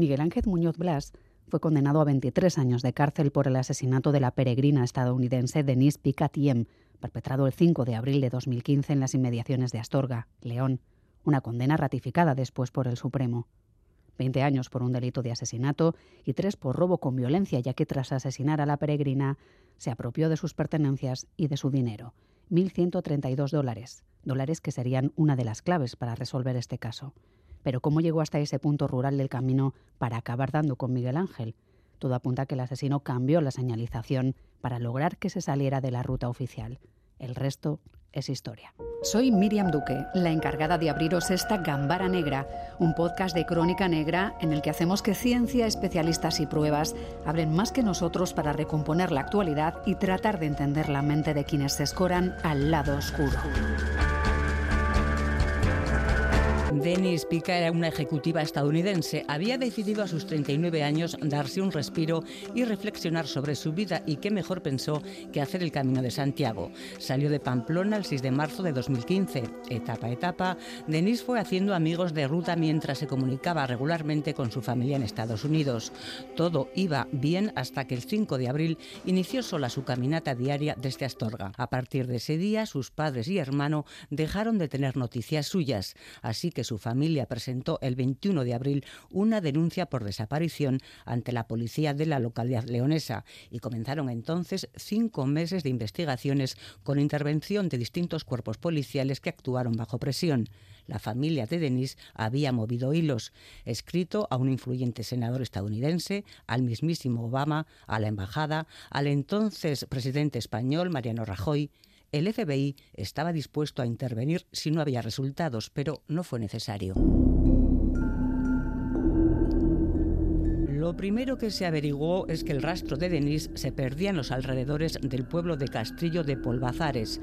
Miguel Ángel Muñoz Blas fue condenado a 23 años de cárcel por el asesinato de la peregrina estadounidense Denise Picatiem, perpetrado el 5 de abril de 2015 en las inmediaciones de Astorga, León, una condena ratificada después por el Supremo. 20 años por un delito de asesinato y tres por robo con violencia, ya que tras asesinar a la peregrina se apropió de sus pertenencias y de su dinero, 1.132 dólares, dólares que serían una de las claves para resolver este caso. Pero ¿cómo llegó hasta ese punto rural del camino para acabar dando con Miguel Ángel? Todo apunta a que el asesino cambió la señalización para lograr que se saliera de la ruta oficial. El resto es historia. Soy Miriam Duque, la encargada de abriros esta Gambara Negra, un podcast de crónica negra en el que hacemos que ciencia, especialistas y pruebas hablen más que nosotros para recomponer la actualidad y tratar de entender la mente de quienes se escoran al lado oscuro. Denise Pica era una ejecutiva estadounidense. Había decidido a sus 39 años darse un respiro y reflexionar sobre su vida y qué mejor pensó que hacer el Camino de Santiago. Salió de Pamplona el 6 de marzo de 2015. Etapa a etapa, Denise fue haciendo amigos de ruta mientras se comunicaba regularmente con su familia en Estados Unidos. Todo iba bien hasta que el 5 de abril inició sola su caminata diaria desde Astorga. A partir de ese día, sus padres y hermano dejaron de tener noticias suyas, así que su familia presentó el 21 de abril una denuncia por desaparición ante la policía de la localidad leonesa y comenzaron entonces cinco meses de investigaciones con intervención de distintos cuerpos policiales que actuaron bajo presión. La familia de Denis había movido hilos, escrito a un influyente senador estadounidense, al mismísimo Obama, a la embajada, al entonces presidente español Mariano Rajoy, el FBI estaba dispuesto a intervenir si no había resultados, pero no fue necesario. Lo primero que se averiguó es que el rastro de Denis se perdía en los alrededores del pueblo de Castillo de Polvazares.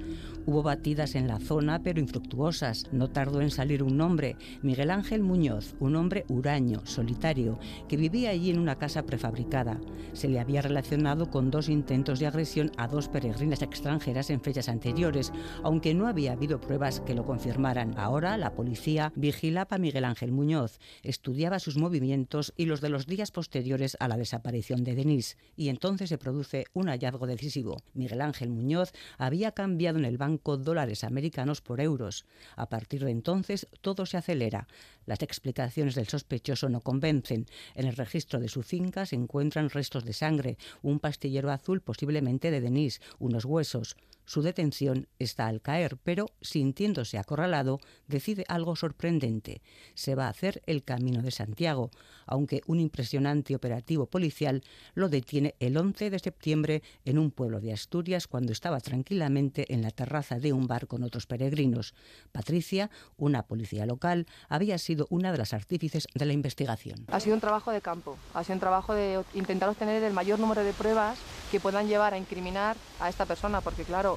Hubo batidas en la zona, pero infructuosas. No tardó en salir un nombre, Miguel Ángel Muñoz, un hombre huraño, solitario, que vivía allí en una casa prefabricada. Se le había relacionado con dos intentos de agresión a dos peregrinas extranjeras en fechas anteriores, aunque no había habido pruebas que lo confirmaran. Ahora la policía vigilaba a Miguel Ángel Muñoz, estudiaba sus movimientos y los de los días posteriores a la desaparición de Denise, y entonces se produce un hallazgo decisivo. Miguel Ángel Muñoz había cambiado en el banco dólares americanos por euros. A partir de entonces todo se acelera. Las explicaciones del sospechoso no convencen. En el registro de su finca se encuentran restos de sangre, un pastillero azul posiblemente de Denise, unos huesos. Su detención está al caer, pero sintiéndose acorralado, decide algo sorprendente. Se va a hacer el Camino de Santiago, aunque un impresionante operativo policial lo detiene el 11 de septiembre en un pueblo de Asturias cuando estaba tranquilamente en la terraza de un bar con otros peregrinos. Patricia, una policía local, había sido una de las artífices de la investigación. Ha sido un trabajo de campo, ha sido un trabajo de intentar obtener el mayor número de pruebas que puedan llevar a incriminar a esta persona, porque claro,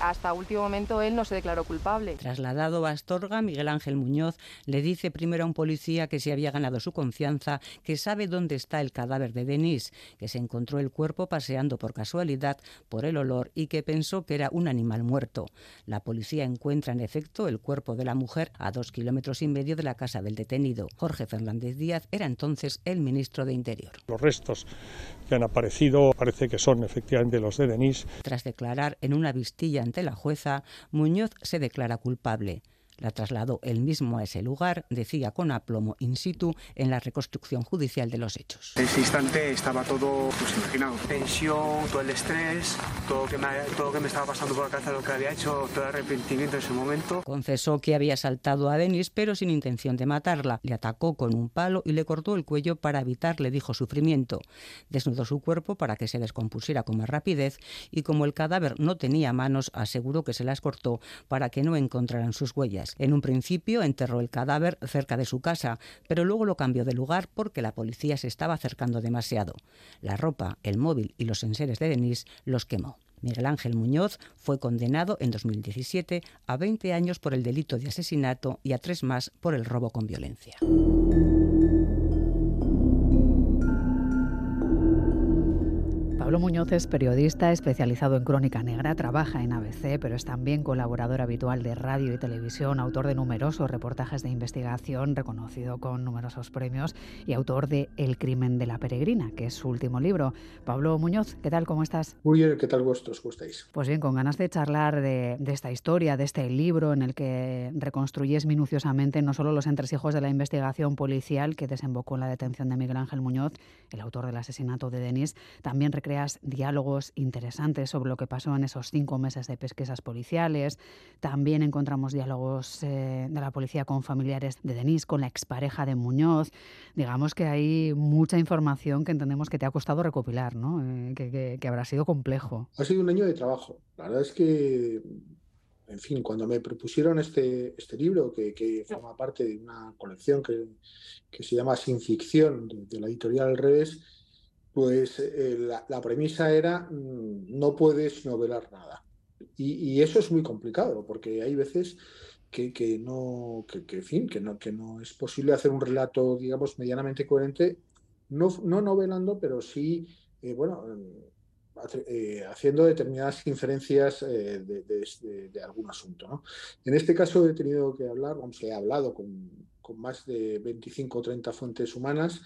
hasta último momento él no se declaró culpable. Trasladado a Astorga, Miguel Ángel Muñoz le dice primero a un policía que se había ganado su confianza, que sabe dónde está el cadáver de Denise, que se encontró el cuerpo paseando por casualidad por el olor y que pensó que era un animal muerto. La policía encuentra en efecto el cuerpo de la mujer a dos kilómetros y medio de la casa del detenido. Jorge Fernández Díaz era entonces el ministro de Interior. Los restos que han aparecido parece que son efectivamente los de Denise. Tras declarar en una vistilla ante la jueza, Muñoz se declara culpable. La trasladó él mismo a ese lugar, decía con aplomo in situ, en la reconstrucción judicial de los hechos. En ese instante estaba todo, pues imaginado, tensión, todo el estrés, todo que me, todo que me estaba pasando por la cabeza lo que había hecho, todo el arrepentimiento en ese momento. Confesó que había saltado a Denis, pero sin intención de matarla. Le atacó con un palo y le cortó el cuello para evitar, le dijo, sufrimiento. Desnudó su cuerpo para que se descompusiera con más rapidez y como el cadáver no tenía manos, aseguró que se las cortó para que no encontraran sus huellas. En un principio enterró el cadáver cerca de su casa, pero luego lo cambió de lugar porque la policía se estaba acercando demasiado. La ropa, el móvil y los enseres de Denise los quemó. Miguel Ángel Muñoz fue condenado en 2017 a 20 años por el delito de asesinato y a tres más por el robo con violencia. Pablo Muñoz es periodista especializado en crónica negra, trabaja en ABC, pero es también colaborador habitual de radio y televisión, autor de numerosos reportajes de investigación, reconocido con numerosos premios y autor de El crimen de la peregrina, que es su último libro. Pablo Muñoz, ¿qué tal? ¿Cómo estás? Muy bien, ¿qué tal vosotros? ¿Cómo estáis? Pues bien, con ganas de charlar de, de esta historia, de este libro en el que reconstruyes minuciosamente no solo los entresijos de la investigación policial que desembocó en la detención de Miguel Ángel Muñoz, el autor del asesinato de Denis, también diálogos interesantes sobre lo que pasó en esos cinco meses de pesquisas policiales. También encontramos diálogos eh, de la policía con familiares de Denis, con la expareja de Muñoz. Digamos que hay mucha información que entendemos que te ha costado recopilar, ¿no? Eh, que, que, habrá sido complejo. Ha sido un año de trabajo. La verdad es que en fin, cuando me propusieron este, este libro, que, que, forma parte de una colección que, que se llama Sin Ficción, de, de la editorial Al Revés, pues eh, la, premisa era mm, no puedes novelar nada. Y, eso es muy complicado, porque hay veces que, no, que, fin, que, no, que no es posible hacer un relato, digamos, medianamente coherente, no, no novelando, pero sí, eh, bueno, eh, haciendo determinadas inferencias de, algún asunto. En este caso he tenido que hablar, vamos, he hablado con, con más de 25 o 30 fuentes humanas,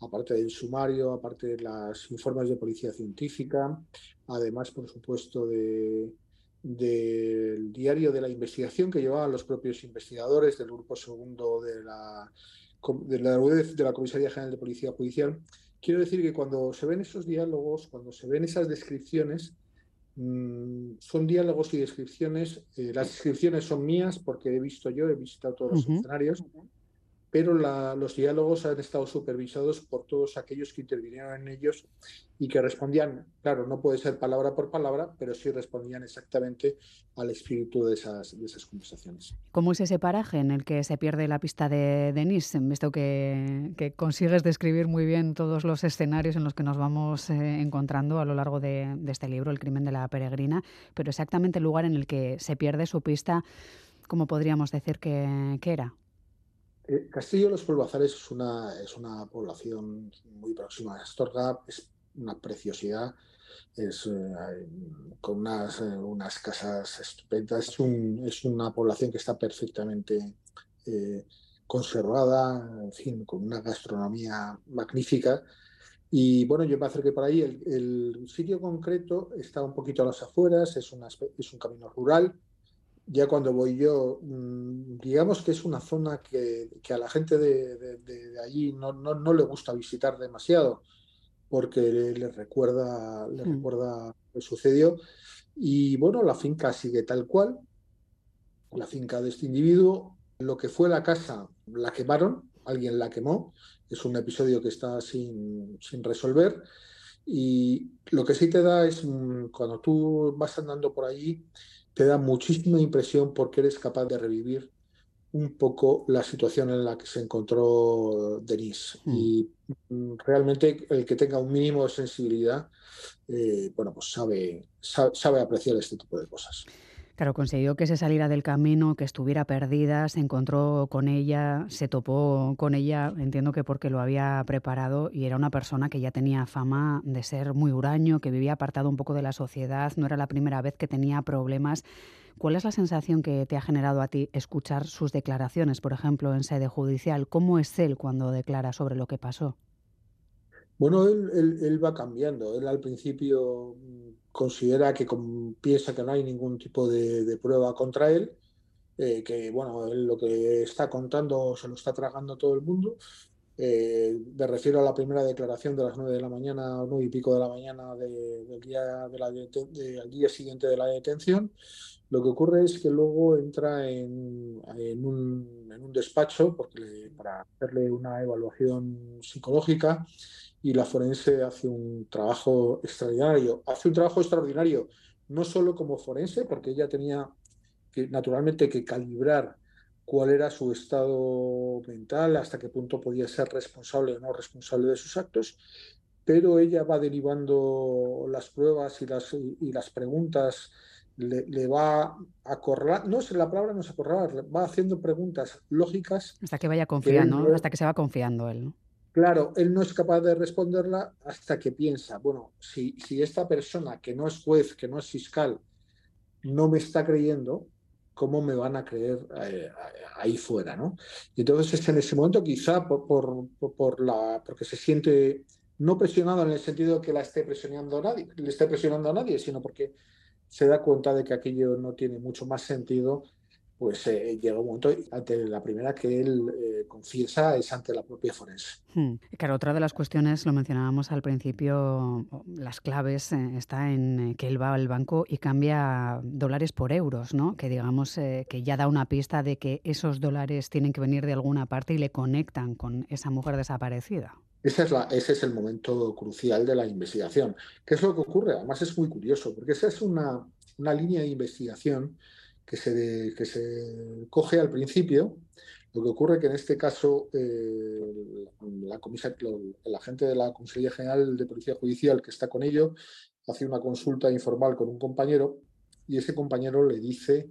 aparte del sumario, aparte de los informes de policía científica, además, por supuesto, de, del diario de la investigación que llevaban los propios investigadores del grupo segundo de la, de la, de la Comisaría General de Policía Judicial. Quiero decir que cuando se ven esos diálogos, cuando se ven esas descripciones, mm, son diálogos y descripciones. Eh, las descripciones son mías porque he visto yo, he visitado todos los escenarios pero los diálogos han estado supervisados por todos aquellos que intervinieron en ellos y que respondían, claro, no puede ser palabra por palabra, pero sí respondían exactamente al espíritu de esas, de esas conversaciones. ¿Cómo es ese paraje en el que se pierde la pista de Denis? Visto que, que consigues describir muy bien todos los escenarios en los que nos vamos eh, encontrando a lo largo de, de este libro, El crimen de la peregrina, pero exactamente el lugar en el que se pierde su pista, ¿cómo podríamos decir que, que era? Eh, Castillo de los Polvazares es una, es una población muy próxima a Astorga, es una preciosidad, es eh, con unas, eh, unas, casas estupendas, es, un, es, una población que está perfectamente conservada, en fin, con una gastronomía magnífica. Y bueno, yo me acerqué por ahí. El, el, sitio concreto está un poquito a las afueras, es, una, es un camino rural, ya cuando voy yo, mm, digamos que es una zona que, a la gente de, allí no, no, le gusta visitar demasiado porque le, recuerda, le mm. recuerda lo que sucedió. Y bueno, la finca sigue tal cual, la finca de este individuo. Lo que fue la casa la quemaron, alguien la quemó, es un episodio que está sin, sin resolver. Y lo que sí te da es, mm, cuando tú vas andando por allí, te da muchísima impresión porque eres capaz de revivir un poco la situación en la que se encontró Denise. Hmm. Y mm, realmente el que tenga un mínimo de sensibilidad, eh, bueno, pues sabe, sabe, apreciar este tipo de cosas. Claro, consiguió que se saliera del camino, que estuviera perdida, se encontró con ella, se topó con ella, entiendo que porque lo había preparado y era una persona que ya tenía fama de ser muy huraño, que vivía apartado un poco de la sociedad, no era la primera vez que tenía problemas. ¿Cuál es la sensación que te ha generado a ti escuchar sus declaraciones, por ejemplo, en sede judicial? ¿Cómo es él cuando declara sobre lo que pasó? Bueno, él, va cambiando. Él al principio mm, considera que piensa que no hay ningún tipo de, prueba contra él, eh, que bueno, él lo que está contando se lo está tragando todo el mundo. Eh, me refiero a la primera declaración de las nueve de la mañana, nueve y pico de la mañana del día, de la día siguiente de la detención. Lo que ocurre es que luego entra en, un, en un, despacho porque para hacerle una evaluación psicológica y la forense hace un trabajo extraordinario. Hace un trabajo extraordinario no solo como forense, porque ella tenía que, naturalmente que calibrar cuál era su estado mental, hasta qué punto podía ser responsable o no responsable de sus actos, pero ella va derivando las pruebas y las, y las preguntas, le, va a acorralar, no es la palabra no es acorralar, va haciendo preguntas lógicas. Hasta que vaya confiando, hasta que se va confiando él. ¿no? Claro, él no es capaz de responderla hasta que piensa, bueno, si, si esta persona que no es juez, que no es fiscal, no me está creyendo, ¿cómo me van a creer eh, ahí fuera? ¿no? Y entonces es en ese momento quizá por, la, porque se siente no presionado en el sentido de que la esté presionando a nadie, le esté presionando a nadie, sino porque se da cuenta de que aquello no tiene mucho más sentido pues eh, llega un momento ante la primera que él eh, confiesa es ante la propia forense. Hmm. Claro, otra de las cuestiones, lo mencionábamos al principio, las claves eh, está en que él va al banco y cambia dólares por euros, ¿no? Que digamos que ya da una pista de que esos dólares tienen que venir de alguna parte y le conectan con esa mujer desaparecida. Esa es la, ese es el momento crucial de la investigación. ¿Qué es lo que ocurre? Además es muy curioso, porque esa es una, una línea de investigación que se, que se coge al principio. Lo que ocurre que en este caso eh, la el agente de la Consejería General de Policía Judicial que está con ello hace una consulta informal con un compañero y ese compañero le dice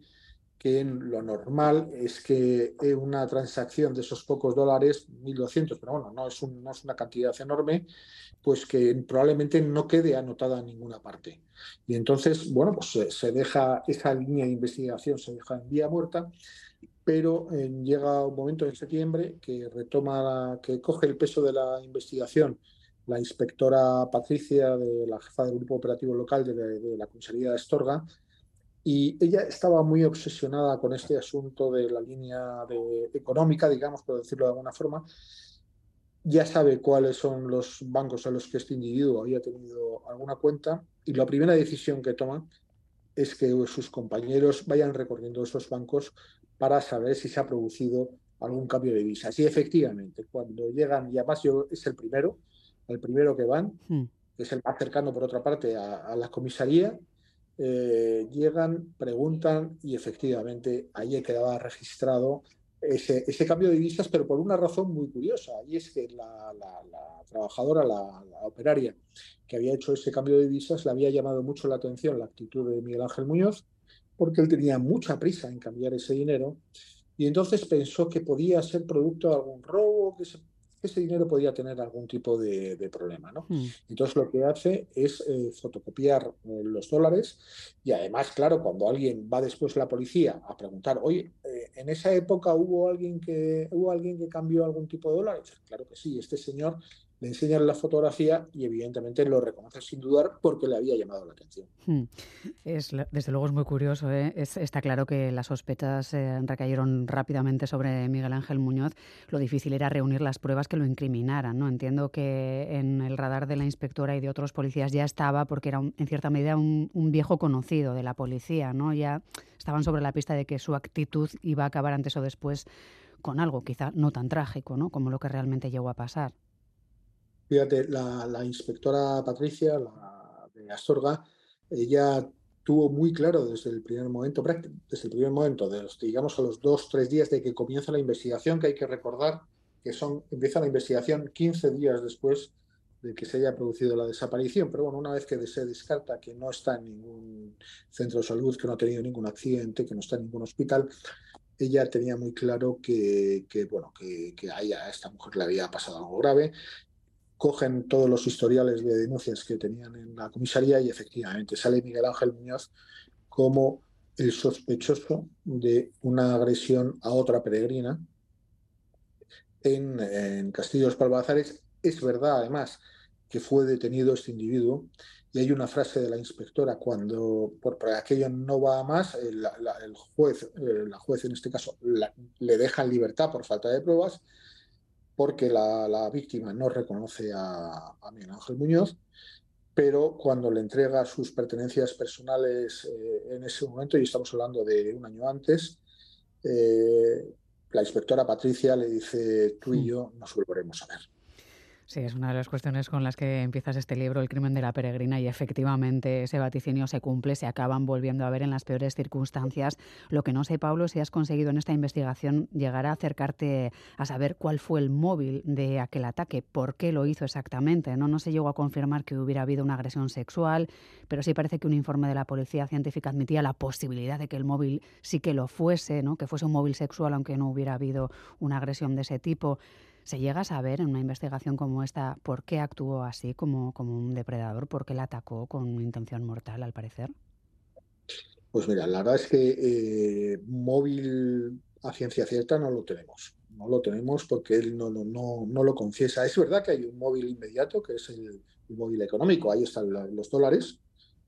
que lo normal es que una transacción de esos pocos dólares, 1.200, pero bueno, no es, no es una cantidad enorme, pues que probablemente no quede anotada en ninguna parte. Y entonces, bueno, pues se, deja esa línea de investigación, se deja en vía muerta, pero eh, llega un momento en septiembre que retoma, que coge el peso de la investigación la inspectora Patricia, de la jefa del grupo operativo local de, de la comisaría de Estorga, y ella estaba muy obsesionada con este asunto de la línea de, económica, digamos, por decirlo de alguna forma. Ya sabe cuáles son los bancos a los que este individuo había tenido alguna cuenta y la primera decisión que toma es que sus compañeros vayan recorriendo esos bancos para saber si se ha producido algún cambio de visa. Y efectivamente, cuando llegan, y además yo es el primero, el primero que van, hmm. es el más cercano por otra parte a, a la comisaría, eh, llegan, preguntan y efectivamente ahí quedaba registrado ese, ese, cambio de divisas, pero por una razón muy curiosa, y es que la, trabajadora, la, operaria que había hecho ese cambio de divisas, le había llamado mucho la atención la actitud de Miguel Ángel Muñoz, porque él tenía mucha prisa en cambiar ese dinero, y entonces pensó que podía ser producto de algún robo, que se ese dinero podía tener algún tipo de, problema. ¿no? Hmm. Entonces lo que hace es eh, fotocopiar eh, los dólares y además, claro, cuando alguien va después la policía a preguntar, oye, eh, en esa época hubo alguien que hubo alguien que cambió algún tipo de dólares, claro que sí, este señor le enseñan la fotografía y evidentemente lo reconoce sin dudar porque le había llamado la atención. Hmm. Es, desde luego es muy curioso. ¿eh? está claro que las sospechas eh, recayeron rápidamente sobre Miguel Ángel Muñoz. Lo difícil era reunir las pruebas que lo incriminaran. ¿no? Entiendo que en el radar de la inspectora y de otros policías ya estaba porque era en cierta medida un, un, viejo conocido de la policía. ¿no? Ya estaban sobre la pista de que su actitud iba a acabar antes o después con algo quizá no tan trágico ¿no? como lo que realmente llegó a pasar. Fíjate, la, inspectora Patricia, la de Astorga, ella tuvo muy claro desde el primer momento, desde el primer momento, digamos a los dos, tres días de que comienza la investigación, que hay que recordar que son, empieza la investigación 15 días después de que se haya producido la desaparición. Pero bueno, una vez que se descarta que no está en ningún centro de salud, que no ha tenido ningún accidente, que no está en ningún hospital, ella tenía muy claro que, bueno, que, que a, a esta mujer le había pasado algo grave cogen todos los historiales de denuncias que tenían en la comisaría y efectivamente sale Miguel Ángel Muñoz como el sospechoso de una agresión a otra peregrina en, en Castillos Palbazares. Es verdad, además, que fue detenido este individuo y hay una frase de la inspectora cuando por, aquello no va a más, el, juez, eh, la juez en este caso, le deja en libertad por falta de pruebas porque la, víctima no reconoce a, Miguel Ángel Muñoz, pero cuando le entrega sus pertenencias personales eh, en ese momento, y estamos hablando de un año antes, eh, la inspectora Patricia le dice, tú y mm. yo nos volveremos a ver. Sí, es una de las cuestiones con las que empiezas este libro, El crimen de la peregrina, y efectivamente ese vaticinio se cumple, se acaban volviendo a ver en las peores circunstancias. Lo que no sé, Pablo, si has conseguido en esta investigación llegar a acercarte a saber cuál fue el móvil de aquel ataque, por qué lo hizo exactamente. No, no se llegó a confirmar que hubiera habido una agresión sexual, pero sí parece que un informe de la policía científica admitía la posibilidad de que el móvil sí que lo fuese, ¿no? que fuese un móvil sexual, aunque no hubiera habido una agresión de ese tipo. ¿Se llega a saber en una investigación como esta por qué actuó así como, como un depredador? ¿Por qué la atacó con intención mortal, al parecer? Pues mira, la verdad es que eh, móvil a ciencia cierta no lo tenemos. No lo tenemos porque él no, no, no, no lo confiesa. Es verdad que hay un móvil inmediato, que es el, móvil económico. Ahí están los dólares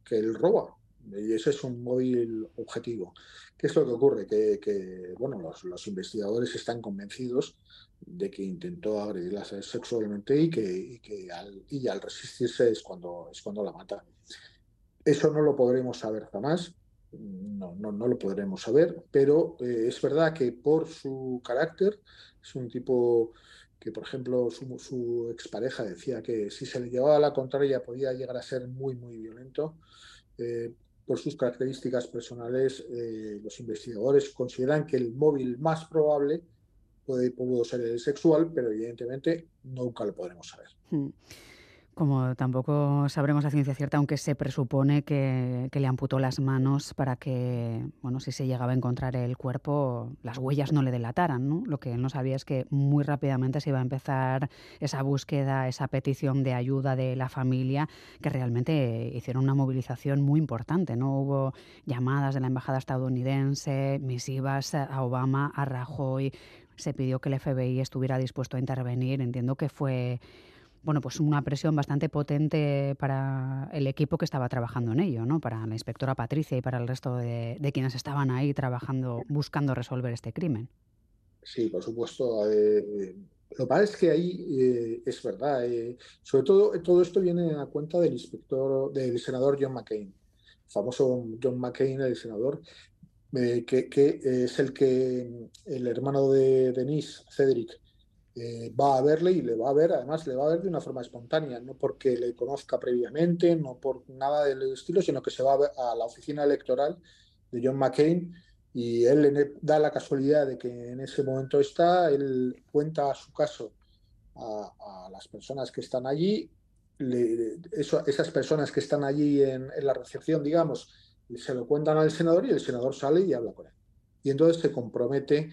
que él roba. Y ese es un móvil objetivo. ¿Qué es lo que ocurre? Que, bueno, los, investigadores están convencidos de que intentó agredirla sexualmente y que, que al, y al resistirse es cuando, es cuando la mata. Eso no lo podremos saber jamás no, no, no lo podremos saber, pero eh, es verdad que por su carácter es un tipo que, por ejemplo, su, su, expareja decía que si se le llevaba la contraria podía llegar a ser muy, muy violento. Eh, por sus características personales, eh, los investigadores consideran que el móvil más probable puede, pudo ser el sexual, pero evidentemente nunca lo podremos saber. Hmm. Como tampoco sabremos a ciencia cierta, aunque se presupone que, le amputó las manos para que, bueno, si se llegaba a encontrar el cuerpo, las huellas no le delataran, ¿no? Lo que él no sabía es que muy rápidamente se iba a empezar esa búsqueda, esa petición de ayuda de la familia, que realmente hicieron una movilización muy importante, ¿no? Hubo llamadas de la embajada estadounidense, misivas a Obama, a Rajoy, se pidió que el FBI estuviera dispuesto a intervenir. Entiendo que fue bueno, pues una presión bastante potente para el equipo que estaba trabajando en ello, ¿no? Para la inspectora Patricia y para el resto de, quienes estaban ahí trabajando, buscando resolver este crimen. Sí, por supuesto. Eh, lo que es que ahí eh, es verdad. Eh, sobre todo, todo esto viene a cuenta del inspector, del senador John McCain, famoso John McCain, el senador, que, que, es el que el hermano de Denise, Cedric, eh, va a verle y le va a ver, además le va a ver de una forma espontánea, no porque le conozca previamente, no por nada del estilo, sino que se va a, ver a la oficina electoral de John McCain y él le da la casualidad de que en ese momento está, él cuenta su caso a, las personas que están allí, esas personas que están allí en, en la recepción, digamos, se lo cuentan al senador y el senador sale y habla con él. Y entonces se compromete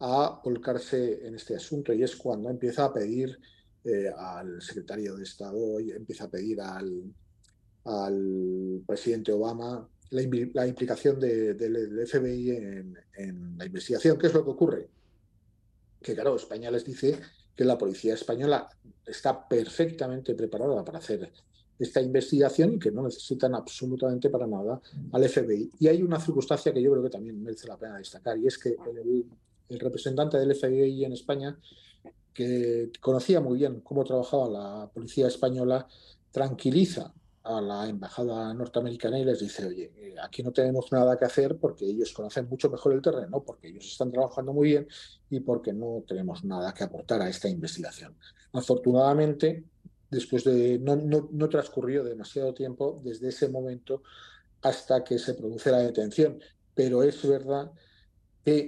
a volcarse en este asunto y es cuando empieza a pedir eh, al secretario de Estado y empieza a pedir al, al presidente Obama la, implicación del FBI en, la investigación. ¿Qué es lo que ocurre? Que claro, España les dice que la policía española está perfectamente preparada para hacer esta investigación y que no necesitan absolutamente para nada al FBI. Y hay una circunstancia que yo creo que también merece la pena destacar y es que el, el representante del FBI en España, que conocía muy bien cómo trabajaba la policía española, tranquiliza a la embajada norteamericana y les dice, oye, eh, aquí no tenemos nada que hacer porque ellos conocen mucho mejor el terreno, porque ellos están trabajando muy bien y porque no tenemos nada que aportar a esta investigación. Afortunadamente, después de, no, no, transcurrió demasiado tiempo desde ese momento hasta que se produce la detención, pero es verdad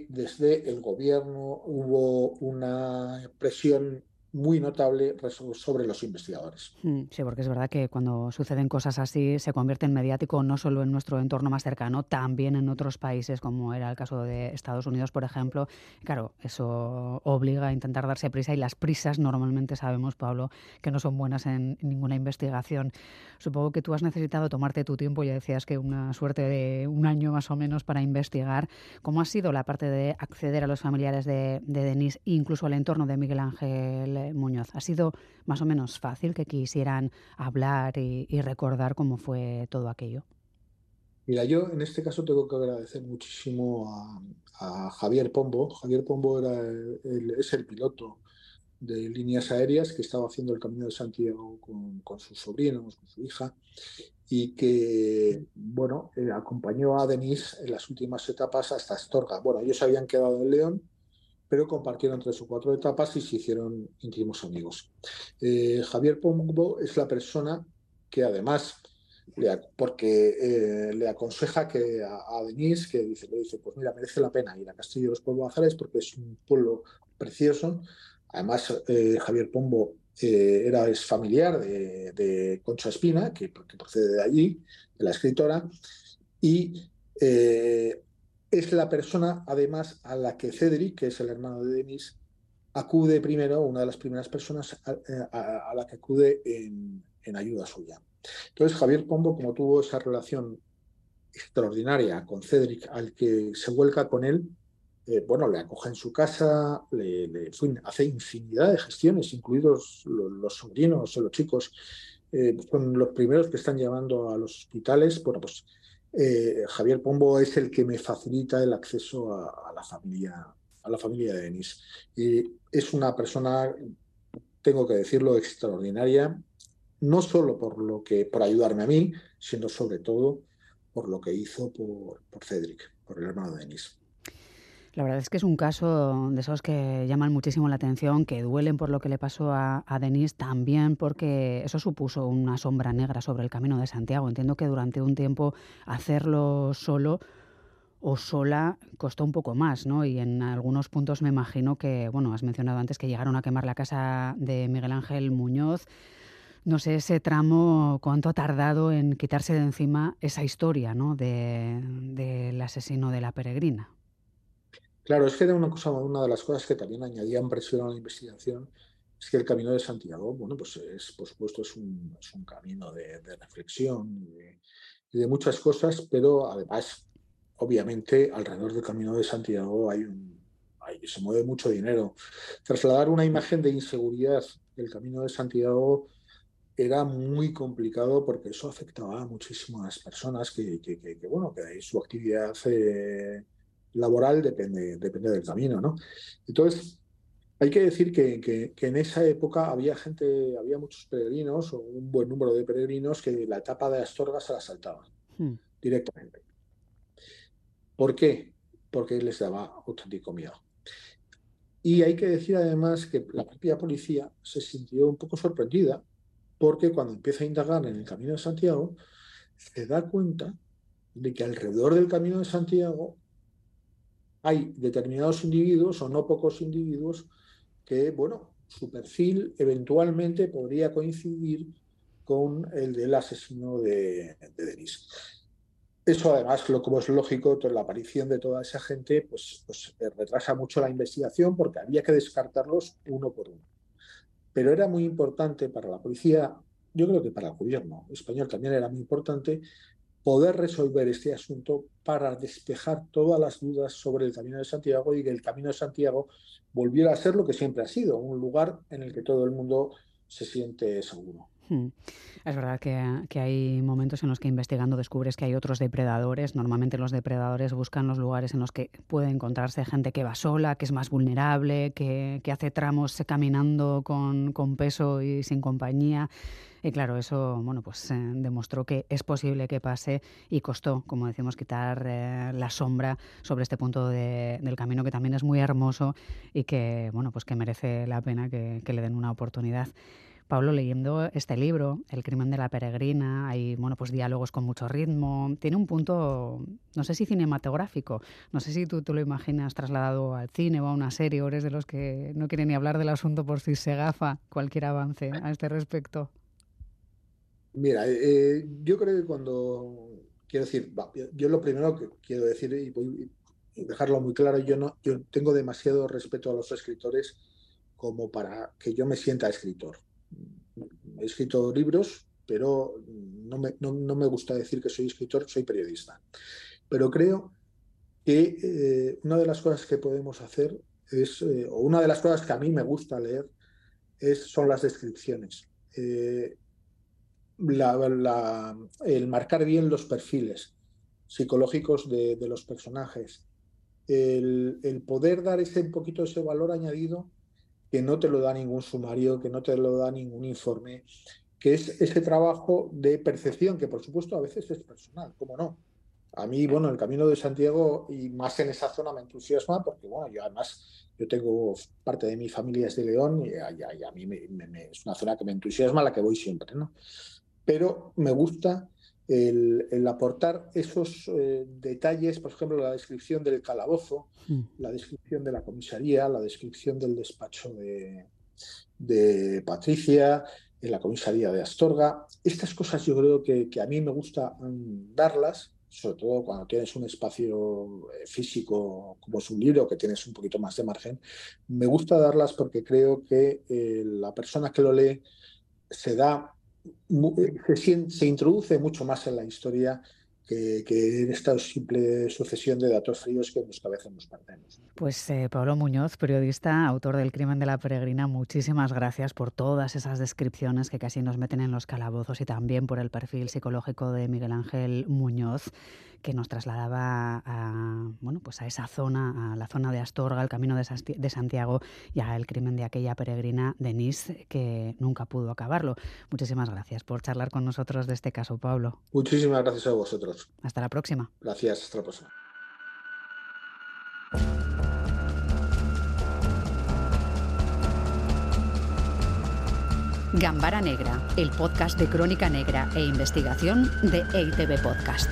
desde el gobierno hubo una presión muy notable sobre los investigadores. Mm, sí, porque es verdad que cuando suceden cosas así se convierte en mediático no solo en nuestro entorno más cercano, también en otros países, como era el caso de Estados Unidos, por ejemplo. Claro, eso obliga a intentar darse prisa y las prisas normalmente sabemos, Pablo, que no son buenas en ninguna investigación. Supongo que tú has necesitado tomarte tu tiempo, ya decías que una suerte de un año más o menos para investigar. ¿Cómo ha sido la parte de acceder a los familiares de, de Denise, incluso al entorno de Miguel Ángel Muñoz. ¿Ha sido más o menos fácil que quisieran hablar y, recordar cómo fue todo aquello? Mira, yo en este caso tengo que agradecer muchísimo a, Javier Pombo. Javier Pombo era es el piloto de líneas aéreas que estaba haciendo el Camino de Santiago con, sus sobrinos, con su hija, y que, bueno, eh, acompañó a Denise en las últimas etapas hasta Astorga. Bueno, ellos habían quedado en León, pero compartieron tres o cuatro etapas y se hicieron íntimos amigos. Eh, Javier Pombo es la persona que además, porque eh, le aconseja que a, Denise, que dice, le dice, pues mira, merece la pena ir a Castillo de los Pueblos Azares porque es un pueblo precioso. Además, eh, Javier Pombo era, es familiar de, Concha Espina, que, que, procede de allí, de la escritora, y es la persona, además, a la que Cedric, que es el hermano de Denis, acude primero, una de las primeras personas a, la que acude en, ayuda suya. Entonces, Javier Pombo, como tuvo esa relación extraordinaria con Cedric, al que se vuelca con él, eh, bueno, le acoge en su casa, le, hace infinidad de gestiones, incluidos los, sobrinos o los chicos, eh, son los primeros que están llevando a los hospitales. Bueno, pues eh, Javier Pombo es el que me facilita el acceso a, la familia a la familia de Denis. Y es una persona, tengo que decirlo, extraordinaria, no solo por lo que por ayudarme a mí, sino sobre todo por lo que hizo por, por Cedric, por el hermano de Denis. La verdad es que es un caso de esos que llaman muchísimo la atención, que duelen por lo que le pasó a, a Denis, también porque eso supuso una sombra negra sobre el camino de Santiago. Entiendo que durante un tiempo hacerlo solo o sola costó un poco más, ¿no? Y en algunos puntos me imagino que, bueno, has mencionado antes que llegaron a quemar la casa de Miguel Ángel Muñoz. No sé ese tramo, cuánto ha tardado en quitarse de encima esa historia, ¿no? del asesino de la peregrina. Claro, es que era una cosa, una de las cosas que también añadían presión a la investigación, es que el camino de Santiago, bueno, pues es, por supuesto, es un, camino de, reflexión y de, muchas cosas, pero además obviamente alrededor del Camino de Santiago hay un, se mueve mucho dinero. Trasladar una imagen de inseguridad del Camino de Santiago era muy complicado porque eso afectaba a muchísimas personas que, bueno, que su actividad eh, laboral depende, depende del camino, ¿no? Entonces, hay que decir que, en esa época había gente, había muchos peregrinos, o un buen número de peregrinos, que la etapa de Astorga se la saltaban hmm. directamente. ¿Por qué? Porque les daba auténtico miedo. Y hay que decir además que la propia policía se sintió un poco sorprendida porque cuando empieza a indagar en el Camino de Santiago, se da cuenta de que alrededor del Camino de Santiago hay determinados individuos o no pocos individuos que, bueno, su perfil eventualmente podría coincidir con el del asesino de, de Denis. Eso además, lo, como es lógico, la aparición de toda esa gente pues, pues retrasa mucho la investigación porque había que descartarlos uno por uno. Pero era muy importante para la policía, yo creo que para el gobierno español también era muy importante, poder resolver este asunto para despejar todas las dudas sobre el Camino de Santiago y que el Camino de Santiago volviera a ser lo que siempre ha sido, un lugar en el que todo el mundo se siente seguro. Es verdad que, hay momentos en los que investigando descubres que hay otros depredadores. Normalmente los depredadores buscan los lugares en los que puede encontrarse gente que va sola, que es más vulnerable, que, hace tramos caminando con, peso y sin compañía. Y claro, eso bueno, pues, eh, demostró que es posible que pase y costó, como decimos, quitar eh, la sombra sobre este punto del camino que también es muy hermoso y que, bueno, pues que merece la pena que le den una oportunidad. Pablo, leyendo este libro, El crimen de la peregrina, hay bueno, pues diálogos con mucho ritmo, tiene un punto, no sé si cinematográfico, no sé si tú, lo imaginas trasladado al cine o a una serie, o eres de los que no quieren ni hablar del asunto por si se gafa cualquier avance a este respecto. Mira, eh, yo creo que cuando, quiero decir, yo lo primero que quiero decir y voy dejarlo muy claro, yo, no, yo tengo demasiado respeto a los escritores como para que yo me sienta escritor he escrito libros, pero no me, gusta decir que soy escritor, soy periodista. Pero creo que eh, una de las cosas que podemos hacer es, eh, o una de las cosas que a mí me gusta leer, es, son las descripciones. Eh, el marcar bien los perfiles psicológicos de, los personajes, el, el, poder dar ese un poquito ese valor añadido que no te lo da ningún sumario, que no te lo da ningún informe, que es ese trabajo de percepción, que por supuesto a veces es personal, ¿cómo no? A mí, bueno, el Camino de Santiago y más en esa zona me entusiasma porque, bueno, yo además, yo tengo parte de mi familia es de León y, a, mí es una zona que me entusiasma, la que voy siempre, ¿no? Pero me gusta el, aportar esos eh, detalles, por ejemplo, la descripción del calabozo, mm. la descripción de la comisaría, la descripción del despacho de, de Patricia, en la comisaría de Astorga. Estas cosas yo creo que, a mí me gusta darlas sobre todo cuando tienes un espacio eh, físico como es un libro, que tienes un poquito más de margen, me gusta darlas porque creo que eh, la persona que lo lee se da, se, se introduce mucho más en la historia que, en esta simple sucesión de datos fríos que en los cabezas nos perdemos. Pues eh, Pablo Muñoz, periodista, autor del Crimen de la Peregrina, muchísimas gracias por todas esas descripciones que casi nos meten en los calabozos y también por el perfil psicológico de Miguel Ángel Muñoz que nos trasladaba a, bueno, pues a esa zona, a la zona de Astorga, el camino de Santiago y al crimen de aquella peregrina Denise que nunca pudo acabarlo. Muchísimas gracias por charlar con nosotros de este caso, Pablo. Muchísimas gracias a vosotros. Hasta la próxima. Gracias, hasta la próxima. Gambara Negra, el podcast de crónica negra e investigación de EITB Podcast.